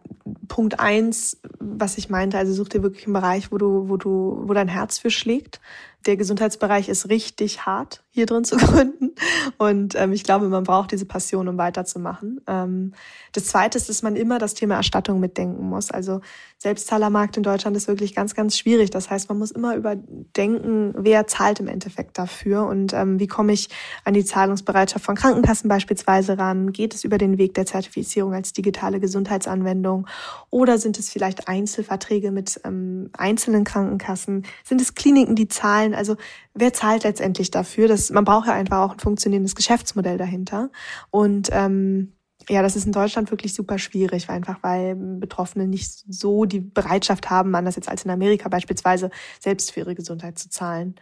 Punkt eins, was ich meinte, also such dir wirklich einen Bereich, wo du, wo du, wo dein Herz für schlägt. Der Gesundheitsbereich ist richtig hart, hier drin zu [laughs] gründen. Und ähm, ich glaube, man braucht diese Passion, um weiterzumachen. Ähm, das Zweite ist, dass man immer das Thema Erstattung mitdenken muss. Also Selbstzahlermarkt in Deutschland ist wirklich ganz, ganz schwierig. Das heißt, man muss immer überdenken, wer zahlt im Endeffekt dafür und ähm, wie komme ich an die Zahlungsbereitschaft von Krankenkassen beispielsweise ran? Geht es über den Weg der Zertifizierung als digitale Gesundheitsanwendung oder sind es vielleicht Einzelverträge mit ähm, einzelnen Krankenkassen? Sind es Kliniken, die zahlen? Also wer zahlt letztendlich dafür? Das, man braucht ja einfach auch ein funktionierendes Geschäftsmodell dahinter. Und ähm, ja, das ist in Deutschland wirklich super schwierig, einfach weil Betroffene nicht so die Bereitschaft haben, anders jetzt als in Amerika beispielsweise, selbst für ihre Gesundheit zu zahlen.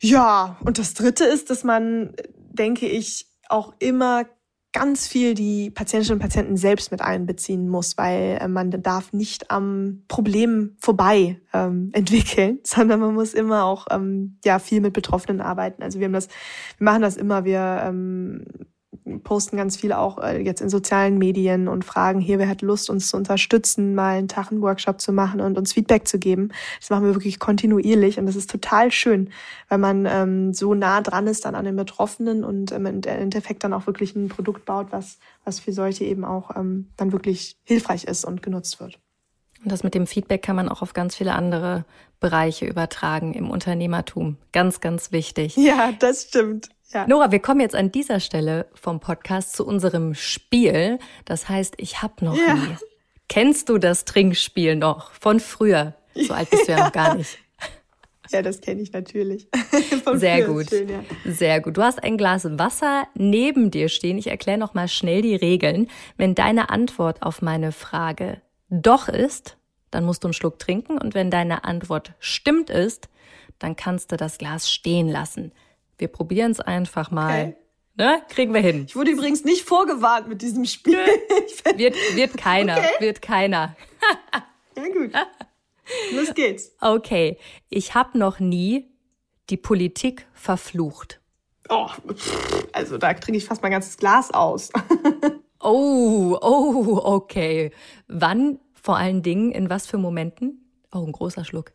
Ja, und das Dritte ist, dass man, denke ich, auch immer ganz viel die Patientinnen und Patienten selbst mit einbeziehen muss, weil äh, man darf nicht am Problem vorbei ähm, [laughs] entwickeln, sondern man muss immer auch ähm, ja viel mit Betroffenen arbeiten. Also wir haben das, wir machen das immer, wir ähm, posten ganz viel auch äh, jetzt in sozialen Medien und fragen, hier, wer hat Lust, uns zu unterstützen, mal einen Tag einen Workshop zu machen und uns Feedback zu geben. Das machen wir wirklich kontinuierlich und das ist total schön, weil man ähm, so nah dran ist dann an den Betroffenen und ähm, im Endeffekt dann auch wirklich ein Produkt baut, was, was für solche eben auch ähm, dann wirklich hilfreich ist und genutzt wird. Und das mit dem Feedback kann man auch auf ganz viele andere Bereiche übertragen im Unternehmertum. Ganz, ganz wichtig. Ja, das stimmt. Ja. Nora, wir kommen jetzt an dieser Stelle vom Podcast zu unserem Spiel. Das heißt, ich hab noch ja. nie. Kennst du das Trinkspiel noch von früher? So alt bist du ja noch gar nicht. [laughs] Ja, das kenne ich natürlich. [laughs] Sehr gut. Schön, ja. Sehr gut. Du hast ein Glas Wasser neben dir stehen. Ich erkläre noch mal schnell die Regeln. Wenn deine Antwort auf meine Frage doch ist, dann musst du einen Schluck trinken und wenn deine Antwort stimmt ist, dann kannst du das Glas stehen lassen. Wir probieren es einfach mal. Okay. Ne? Kriegen wir hin. Ich wurde übrigens nicht vorgewarnt mit diesem Spiel. [laughs] wird, wird keiner. Okay. Wird keiner. [laughs] ja, gut. Los geht's. Okay. Ich habe noch nie die Politik verflucht. Oh, also da trinke ich fast mein ganzes Glas aus. [laughs] oh, oh, okay. Wann vor allen Dingen, in was für Momenten? Oh, ein großer Schluck.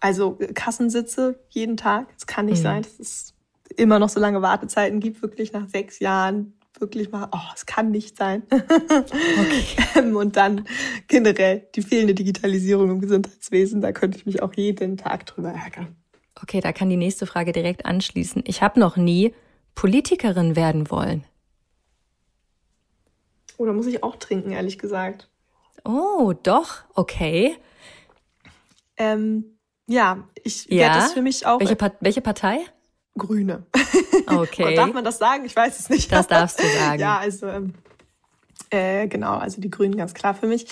Also Kassensitze jeden Tag. Es kann nicht mhm. sein, dass es immer noch so lange Wartezeiten gibt, wirklich nach sechs Jahren wirklich mal, oh, es kann nicht sein. Okay. [laughs] und dann generell die fehlende Digitalisierung im Gesundheitswesen, da könnte ich mich auch jeden Tag drüber ärgern. Okay, da kann die nächste Frage direkt anschließen. Ich habe noch nie Politikerin werden wollen. Oh, da muss ich auch trinken, ehrlich gesagt. Oh, doch, okay. Ähm, ja, ich ja? werde das für mich auch. Welche, pa welche Partei? Grüne. [laughs] Okay. darf man das sagen? Ich weiß es nicht. Das darfst du sagen. [laughs] ja, also ähm, Äh, genau, also die Grünen ganz klar für mich.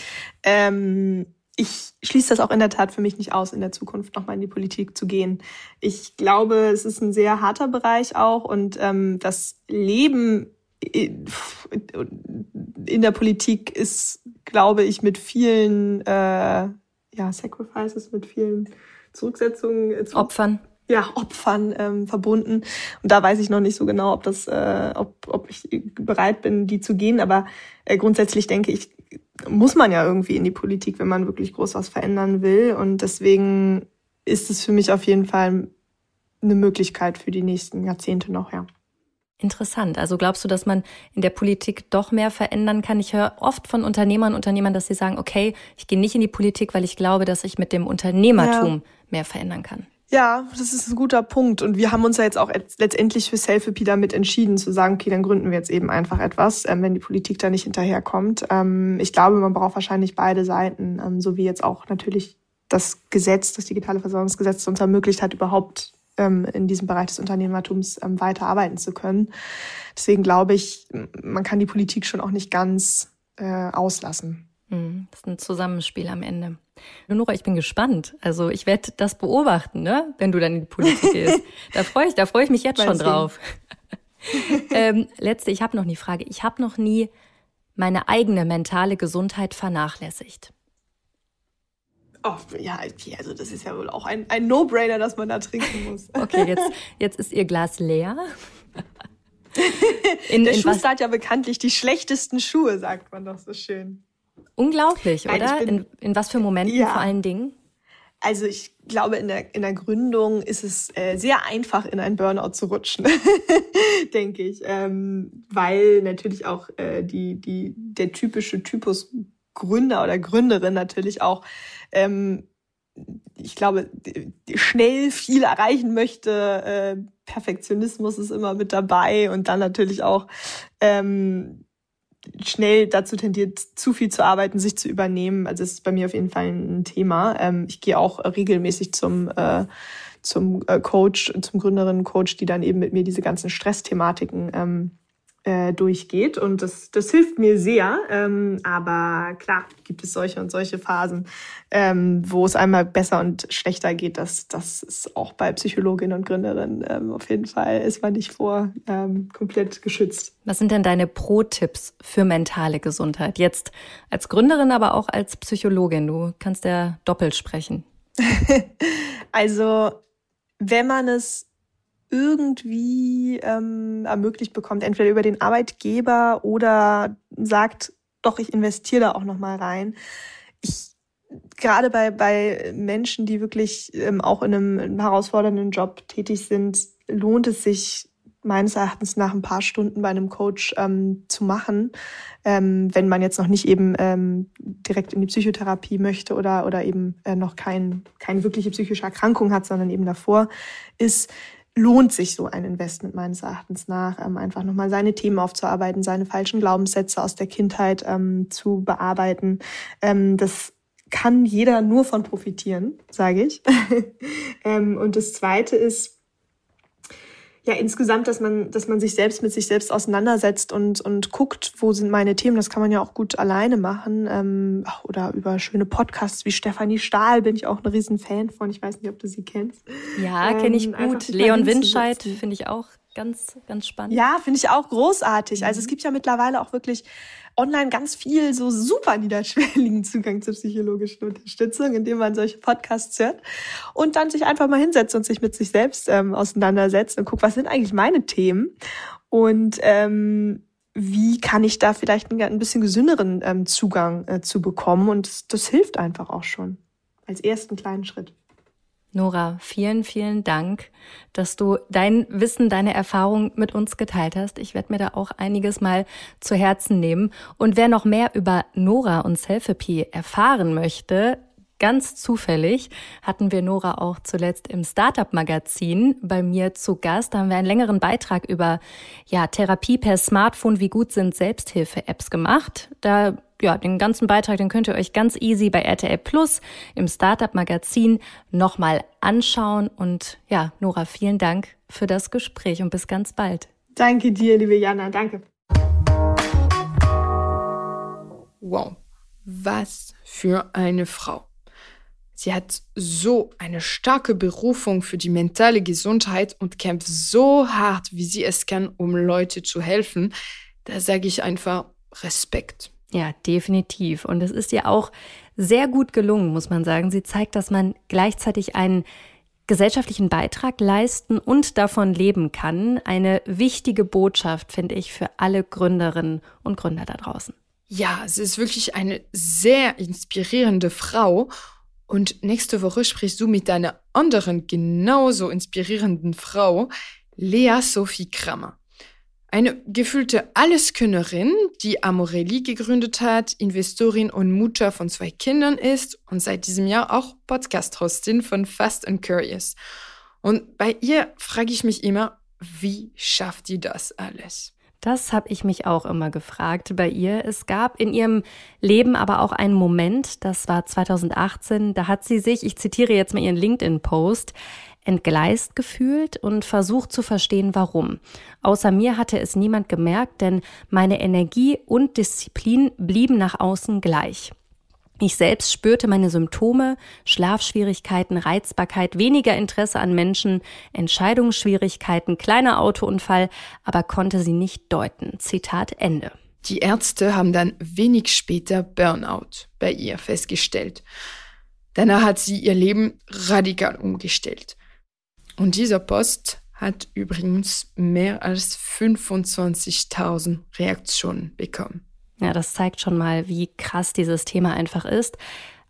Ähm, ich schließe das auch in der Tat für mich nicht aus, in der Zukunft nochmal in die Politik zu gehen. Ich glaube, es ist ein sehr harter Bereich auch und ähm, das Leben in der Politik ist, glaube ich, mit vielen äh, ja, Sacrifices, mit vielen Zurücksetzungen. Äh, Opfern ja, Opfern ähm, verbunden. Und da weiß ich noch nicht so genau, ob das, äh, ob, ob ich bereit bin, die zu gehen. Aber äh, grundsätzlich denke ich, muss man ja irgendwie in die Politik, wenn man wirklich groß was verändern will. Und deswegen ist es für mich auf jeden Fall eine Möglichkeit für die nächsten Jahrzehnte noch, ja. Interessant. Also glaubst du, dass man in der Politik doch mehr verändern kann? Ich höre oft von Unternehmern und Unternehmern, dass sie sagen, okay, ich gehe nicht in die Politik, weil ich glaube, dass ich mit dem Unternehmertum ja. Mehr verändern kann. Ja, das ist ein guter Punkt. Und wir haben uns ja jetzt auch letztendlich für Selfie damit entschieden, zu sagen, okay, dann gründen wir jetzt eben einfach etwas, ähm, wenn die Politik da nicht hinterherkommt. Ähm, ich glaube, man braucht wahrscheinlich beide Seiten, ähm, so wie jetzt auch natürlich das Gesetz, das digitale Versorgungsgesetz uns ermöglicht hat, überhaupt in diesem Bereich des Unternehmertums ähm, weiter arbeiten zu können. Deswegen glaube ich, man kann die Politik schon auch nicht ganz äh, auslassen. Hm, das ist ein Zusammenspiel am Ende. Nora, ich bin gespannt. Also ich werde das beobachten, ne? wenn du dann in die Politik gehst. [laughs] Da freue ich, da freue ich mich jetzt schon drauf. [laughs] ähm, letzte, ich habe noch nie Frage. Ich habe noch nie meine eigene mentale Gesundheit vernachlässigt. Oh, ja, also das ist ja wohl auch ein, ein No-Brainer, dass man da trinken muss. [laughs] Okay, jetzt, jetzt ist Ihr Glas leer. In, Der in Schuster hat ja bekanntlich die schlechtesten Schuhe, sagt man doch so schön. Unglaublich, Nein, oder? Bin, in, in was für Momenten ja. vor allen Dingen? Also ich glaube, in der, in der Gründung ist es äh, sehr einfach, in einen Burnout zu rutschen, [laughs] denke ich. Ähm, weil natürlich auch äh, die, die, der typische Typus Gründer oder Gründerin natürlich auch, ähm, ich glaube, schnell viel erreichen möchte. Äh, Perfektionismus ist immer mit dabei und dann natürlich auch ähm, schnell dazu tendiert, zu viel zu arbeiten, sich zu übernehmen. Also es ist bei mir auf jeden Fall ein Thema. Ähm, ich gehe auch regelmäßig zum äh, zum äh, Coach, zum Gründerinnen-Coach, die dann eben mit mir diese ganzen Stressthematiken ähm, äh, durchgeht. Und das, das hilft mir sehr. Ähm, aber klar, gibt es solche und solche Phasen, ähm, wo es einmal besser und schlechter geht. Das, das ist auch bei Psychologinnen und Gründerinnen ähm, auf jeden Fall, ist man nicht vor ähm, komplett geschützt. Was sind denn deine Pro-Tipps für mentale Gesundheit? Jetzt als Gründerin, aber auch als Psychologin. Du kannst ja doppelt sprechen. [laughs] also, wenn man es irgendwie ähm, ermöglicht bekommt, entweder über den Arbeitgeber oder sagt, doch, ich investiere da auch nochmal rein. Ich gerade bei, bei Menschen, die wirklich ähm, auch in einem, herausfordernden Job tätig sind, lohnt es sich meines Erachtens nach ein paar Stunden bei einem Coach ähm, zu machen, ähm, wenn man jetzt noch nicht eben ähm, direkt in die Psychotherapie möchte oder, oder eben äh, noch kein, keine wirkliche psychische Erkrankung hat, sondern eben davor ist, lohnt sich so ein Investment meines Erachtens nach, ähm, einfach nochmal seine Themen aufzuarbeiten, seine falschen Glaubenssätze aus der Kindheit ähm, zu bearbeiten. Ähm, das kann jeder nur von profitieren, sage ich. [laughs] ähm, und das Zweite ist, ja insgesamt, dass man, dass man sich selbst mit sich selbst auseinandersetzt und, und guckt, wo sind meine Themen. Das kann man ja auch gut alleine machen. Ähm, oder über schöne Podcasts wie Stefanie Stahl bin ich auch ein riesen Fan von. Ich weiß nicht, ob du sie kennst. Ja, ähm, kenne ich gut. Leon Windscheid finde ich auch ganz, ganz spannend. Ja, finde ich auch großartig. Also es mhm. gibt ja mittlerweile auch wirklich online ganz viel so super niederschwelligen Zugang zur psychologischen Unterstützung, indem man solche Podcasts hört und dann sich einfach mal hinsetzt und sich mit sich selbst ähm, auseinandersetzt und guckt, was sind eigentlich meine Themen und ähm, wie kann ich da vielleicht einen, ein bisschen gesünderen ähm, Zugang äh, zu bekommen und das, das hilft einfach auch schon als ersten kleinen Schritt. Nora, vielen, vielen Dank, dass du dein Wissen, deine Erfahrung mit uns geteilt hast. Ich werde mir da auch einiges mal zu Herzen nehmen. Und wer noch mehr über Nora und Selfie erfahren möchte, Ganz zufällig hatten wir Nora auch zuletzt im Startup-Magazin bei mir zu Gast. Da haben wir einen längeren Beitrag über ja, Therapie per Smartphone, wie gut sind Selbsthilfe-Apps gemacht. Da ja, den ganzen Beitrag, den könnt ihr euch ganz easy bei RTL Plus im Startup Magazin nochmal anschauen. Und ja, Nora, vielen Dank für das Gespräch und bis ganz bald. Danke dir, liebe Jana. Danke. Wow, was für eine Frau. Sie hat so eine starke Berufung für die mentale Gesundheit und kämpft so hart, wie sie es kann, um Leute zu helfen. Da sage ich einfach Respekt. Ja, definitiv. Und es ist ihr auch sehr gut gelungen, muss man sagen. Sie zeigt, dass man gleichzeitig einen gesellschaftlichen Beitrag leisten und davon leben kann. Eine wichtige Botschaft, finde ich, für alle Gründerinnen und Gründer da draußen. Ja, sie ist wirklich eine sehr inspirierende Frau. Und nächste Woche sprichst du mit deiner anderen genauso inspirierenden Frau, Lea Sophie Krammer. Eine gefühlte Alleskönnerin, die Amorelli gegründet hat, Investorin und Mutter von zwei Kindern ist und seit diesem Jahr auch Podcast-Hostin von Fast and Curious. Und bei ihr frage ich mich immer, wie schafft die das alles? Das habe ich mich auch immer gefragt bei ihr. Es gab in ihrem Leben aber auch einen Moment, das war 2018, da hat sie sich, ich zitiere jetzt mal ihren LinkedIn-Post, entgleist gefühlt und versucht zu verstehen, warum. Außer mir hatte es niemand gemerkt, denn meine Energie und Disziplin blieben nach außen gleich. Ich selbst spürte meine Symptome, Schlafschwierigkeiten, Reizbarkeit, weniger Interesse an Menschen, Entscheidungsschwierigkeiten, kleiner Autounfall, aber konnte sie nicht deuten. Zitat Ende. Die Ärzte haben dann wenig später Burnout bei ihr festgestellt. Danach hat sie ihr Leben radikal umgestellt. Und dieser Post hat übrigens mehr als 25.000 Reaktionen bekommen. Ja, das zeigt schon mal, wie krass dieses Thema einfach ist.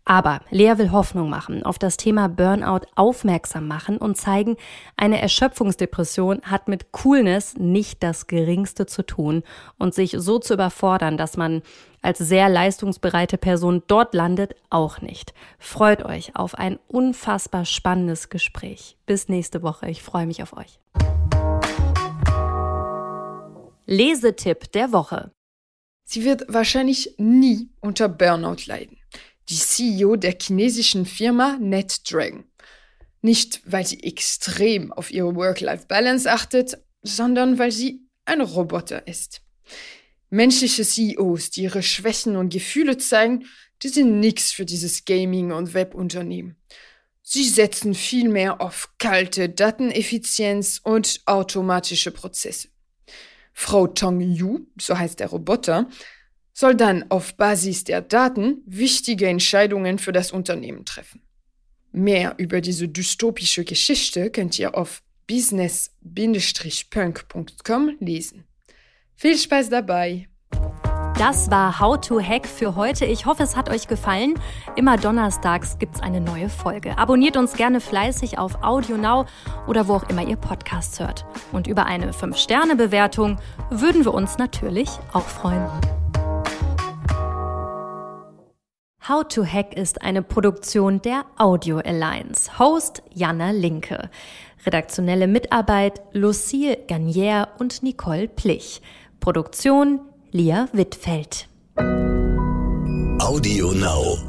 Aber Lea will Hoffnung machen, auf das Thema Burnout aufmerksam machen und zeigen, eine Erschöpfungsdepression hat mit Coolness nicht das geringste zu tun und sich so zu überfordern, dass man als sehr leistungsbereite Person dort landet, auch nicht. Freut euch auf ein unfassbar spannendes Gespräch. Bis nächste Woche. Ich freue mich auf euch. Lesetipp der Woche. Sie wird wahrscheinlich nie unter Burnout leiden. Die CEO der chinesischen Firma NetDragon. Nicht, weil sie extrem auf ihre Work-Life-Balance achtet, sondern weil sie ein Roboter ist. Menschliche CEOs, die ihre Schwächen und Gefühle zeigen, die sind nichts für dieses Gaming- und Webunternehmen. Sie setzen vielmehr auf kalte Dateneffizienz und automatische Prozesse. Frau Tong Yu, so heißt der Roboter, soll dann auf Basis der Daten wichtige Entscheidungen für das Unternehmen treffen. Mehr über diese dystopische Geschichte könnt ihr auf business-punk.com lesen. Viel Spaß dabei! Das war How to Hack für heute. Ich hoffe, es hat euch gefallen. Immer donnerstags gibt es eine neue Folge. Abonniert uns gerne fleißig auf Audio Now oder wo auch immer ihr Podcasts hört. Und über eine 5-Sterne-Bewertung würden wir uns natürlich auch freuen. How to Hack ist eine Produktion der Audio Alliance. Host Jana Linke. Redaktionelle Mitarbeit Lucille Garnier und Nicole Plich. Produktion Lia Wittfeld. Audio Now.